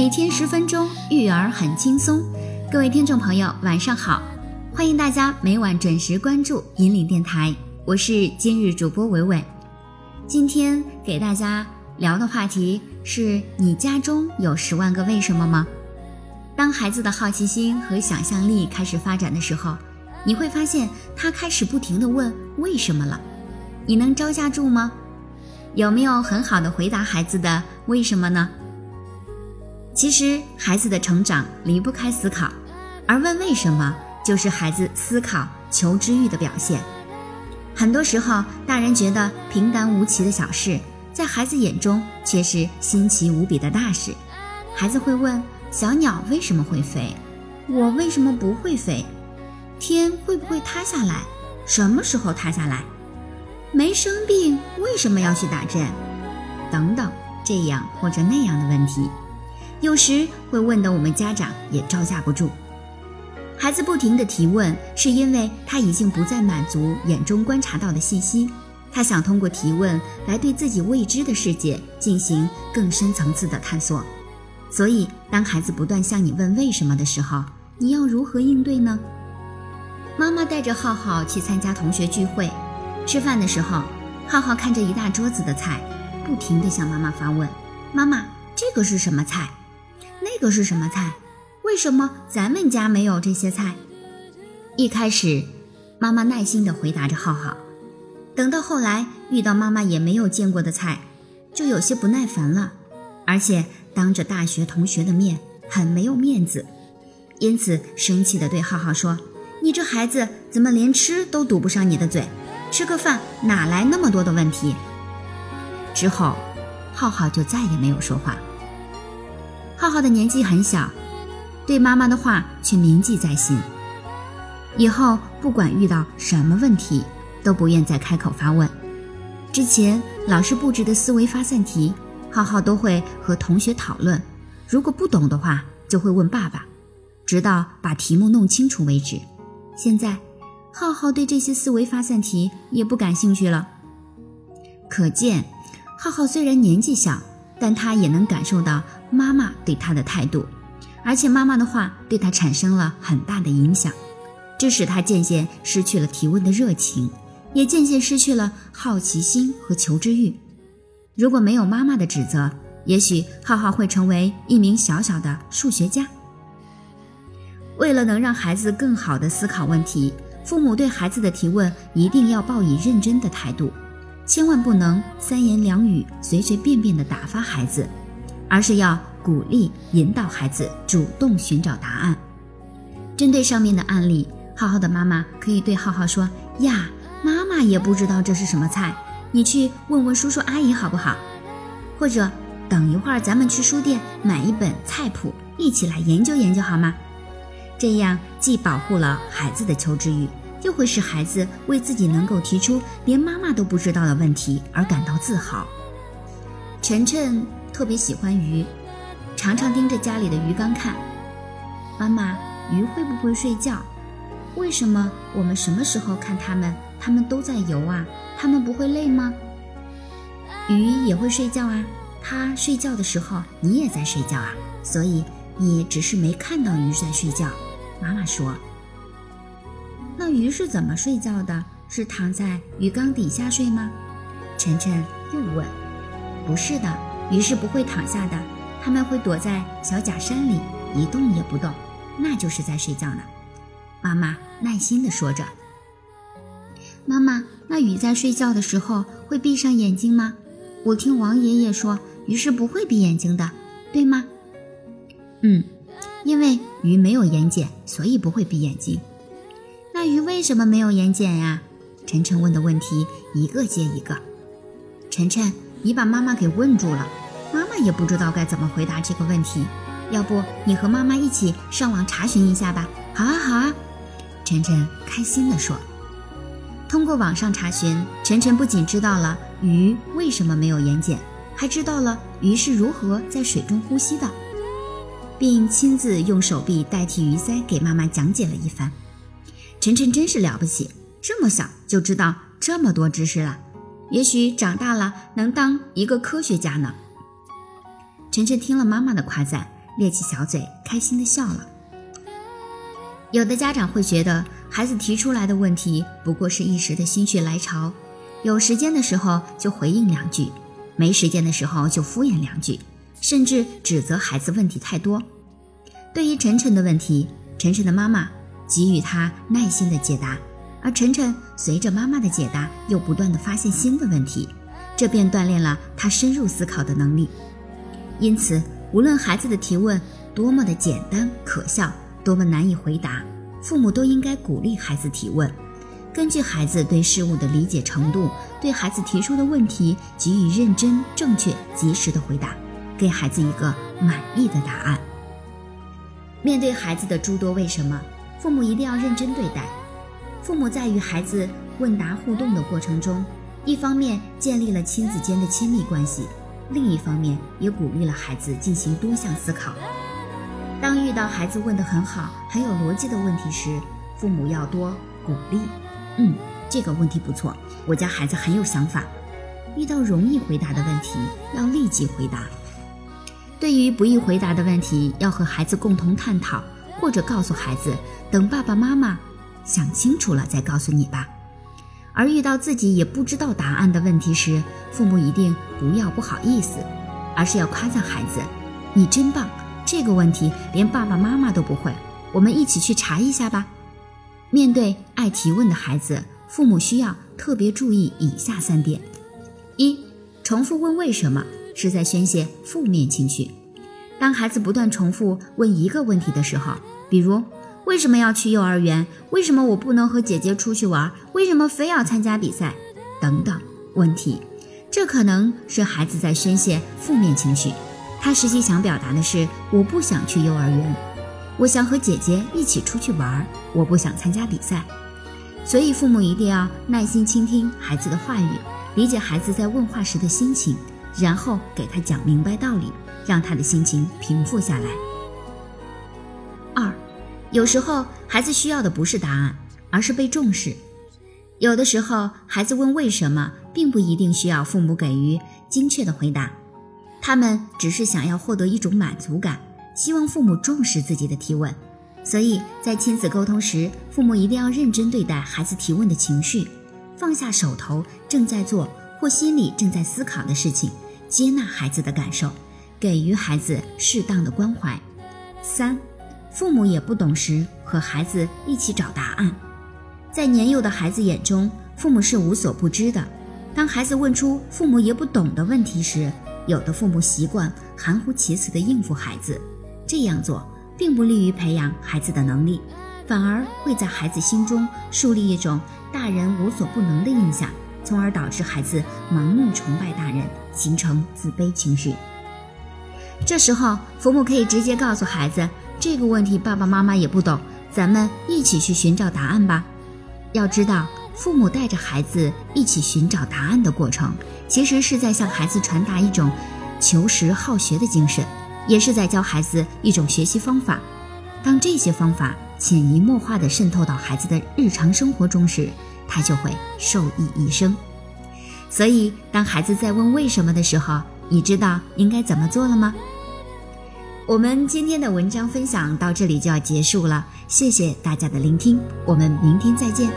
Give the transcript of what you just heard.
每天十分钟，育儿很轻松。各位听众朋友，晚上好！欢迎大家每晚准时关注引领电台，我是今日主播伟伟。今天给大家聊的话题是你家中有十万个为什么吗？当孩子的好奇心和想象力开始发展的时候，你会发现他开始不停地问为什么了。你能招架住吗？有没有很好的回答孩子的为什么呢？其实，孩子的成长离不开思考，而问为什么就是孩子思考求知欲的表现。很多时候，大人觉得平淡无奇的小事，在孩子眼中却是新奇无比的大事。孩子会问：小鸟为什么会飞？我为什么不会飞？天会不会塌下来？什么时候塌下来？没生病为什么要去打针？等等，这样或者那样的问题，有时会问得我们家长也招架不住。孩子不停的提问，是因为他已经不再满足眼中观察到的信息，他想通过提问来对自己未知的世界进行更深层次的探索。所以，当孩子不断向你问为什么的时候，你要如何应对呢？妈妈带着浩浩去参加同学聚会。吃饭的时候，浩浩看着一大桌子的菜，不停地向妈妈发问：“妈妈，这个是什么菜？那个是什么菜？为什么咱们家没有这些菜？”一开始，妈妈耐心地回答着浩浩，等到后来遇到妈妈也没有见过的菜，就有些不耐烦了，而且当着大学同学的面很没有面子，因此生气地对浩浩说：“你这孩子怎么连吃都堵不上你的嘴？”吃个饭哪来那么多的问题？之后，浩浩就再也没有说话。浩浩的年纪很小，对妈妈的话却铭记在心。以后不管遇到什么问题，都不愿再开口发问。之前老师布置的思维发散题，浩浩都会和同学讨论，如果不懂的话，就会问爸爸，直到把题目弄清楚为止。现在。浩浩对这些思维发散题也不感兴趣了。可见，浩浩虽然年纪小，但他也能感受到妈妈对他的态度，而且妈妈的话对他产生了很大的影响，这使他渐渐失去了提问的热情，也渐渐失去了好奇心和求知欲。如果没有妈妈的指责，也许浩浩会成为一名小小的数学家。为了能让孩子更好地思考问题。父母对孩子的提问一定要抱以认真的态度，千万不能三言两语随随便便的打发孩子，而是要鼓励引导孩子主动寻找答案。针对上面的案例，浩浩的妈妈可以对浩浩说：“呀，妈妈也不知道这是什么菜，你去问问叔叔阿姨好不好？或者等一会儿咱们去书店买一本菜谱，一起来研究研究好吗？”这样既保护了孩子的求知欲，又会使孩子为自己能够提出连妈妈都不知道的问题而感到自豪。晨晨特别喜欢鱼，常常盯着家里的鱼缸看。妈妈，鱼会不会睡觉？为什么我们什么时候看它们，它们都在游啊？它们不会累吗？鱼也会睡觉啊，它睡觉的时候你也在睡觉啊，所以你只是没看到鱼在睡觉。妈妈说：“那鱼是怎么睡觉的？是躺在鱼缸底下睡吗？”晨晨又问：“不是的，鱼是不会躺下的，它们会躲在小假山里，一动也不动，那就是在睡觉呢。”妈妈耐心地说着：“妈妈，那鱼在睡觉的时候会闭上眼睛吗？我听王爷爷说，鱼是不会闭眼睛的，对吗？”“嗯。”因为鱼没有眼睑，所以不会闭眼睛。那鱼为什么没有眼睑呀？晨晨问的问题一个接一个。晨晨，你把妈妈给问住了，妈妈也不知道该怎么回答这个问题。要不你和妈妈一起上网查询一下吧？好啊，好啊。晨晨开心地说。通过网上查询，晨晨不仅知道了鱼为什么没有眼睑，还知道了鱼是如何在水中呼吸的。并亲自用手臂代替鱼鳃给妈妈讲解了一番。晨晨真是了不起，这么小就知道这么多知识了，也许长大了能当一个科学家呢。晨晨听了妈妈的夸赞，咧起小嘴，开心的笑了。有的家长会觉得，孩子提出来的问题不过是一时的心血来潮，有时间的时候就回应两句，没时间的时候就敷衍两句，甚至指责孩子问题太多。对于晨晨的问题，晨晨的妈妈给予他耐心的解答，而晨晨随着妈妈的解答，又不断的发现新的问题，这便锻炼了他深入思考的能力。因此，无论孩子的提问多么的简单可笑。多么难以回答，父母都应该鼓励孩子提问，根据孩子对事物的理解程度，对孩子提出的问题给予认真、正确、及时的回答，给孩子一个满意的答案。面对孩子的诸多为什么，父母一定要认真对待。父母在与孩子问答互动的过程中，一方面建立了亲子间的亲密关系，另一方面也鼓励了孩子进行多项思考。当遇到孩子问得很好、很有逻辑的问题时，父母要多鼓励。嗯，这个问题不错，我家孩子很有想法。遇到容易回答的问题，要立即回答。对于不易回答的问题，要和孩子共同探讨，或者告诉孩子，等爸爸妈妈想清楚了再告诉你吧。而遇到自己也不知道答案的问题时，父母一定不要不好意思，而是要夸赞孩子：“你真棒。”这个问题连爸爸妈妈都不会，我们一起去查一下吧。面对爱提问的孩子，父母需要特别注意以下三点：一、重复问为什么是在宣泄负面情绪。当孩子不断重复问一个问题的时候，比如为什么要去幼儿园？为什么我不能和姐姐出去玩？为什么非要参加比赛？等等问题，这可能是孩子在宣泄负面情绪。他实际想表达的是：我不想去幼儿园，我想和姐姐一起出去玩，我不想参加比赛。所以，父母一定要耐心倾听孩子的话语，理解孩子在问话时的心情，然后给他讲明白道理，让他的心情平复下来。有时候孩子需要的不是答案，而是被重视。有的时候，孩子问为什么，并不一定需要父母给予精确的回答。他们只是想要获得一种满足感，希望父母重视自己的提问，所以在亲子沟通时，父母一定要认真对待孩子提问的情绪，放下手头正在做或心里正在思考的事情，接纳孩子的感受，给予孩子适当的关怀。三，父母也不懂时，和孩子一起找答案。在年幼的孩子眼中，父母是无所不知的。当孩子问出父母也不懂的问题时，有的父母习惯含糊其辞地应付孩子，这样做并不利于培养孩子的能力，反而会在孩子心中树立一种大人无所不能的印象，从而导致孩子盲目崇拜大人，形成自卑情绪。这时候，父母可以直接告诉孩子：“这个问题爸爸妈妈也不懂，咱们一起去寻找答案吧。”要知道。父母带着孩子一起寻找答案的过程，其实是在向孩子传达一种求实好学的精神，也是在教孩子一种学习方法。当这些方法潜移默化地渗透到孩子的日常生活中时，他就会受益一生。所以，当孩子在问为什么的时候，你知道应该怎么做了吗？我们今天的文章分享到这里就要结束了，谢谢大家的聆听，我们明天再见。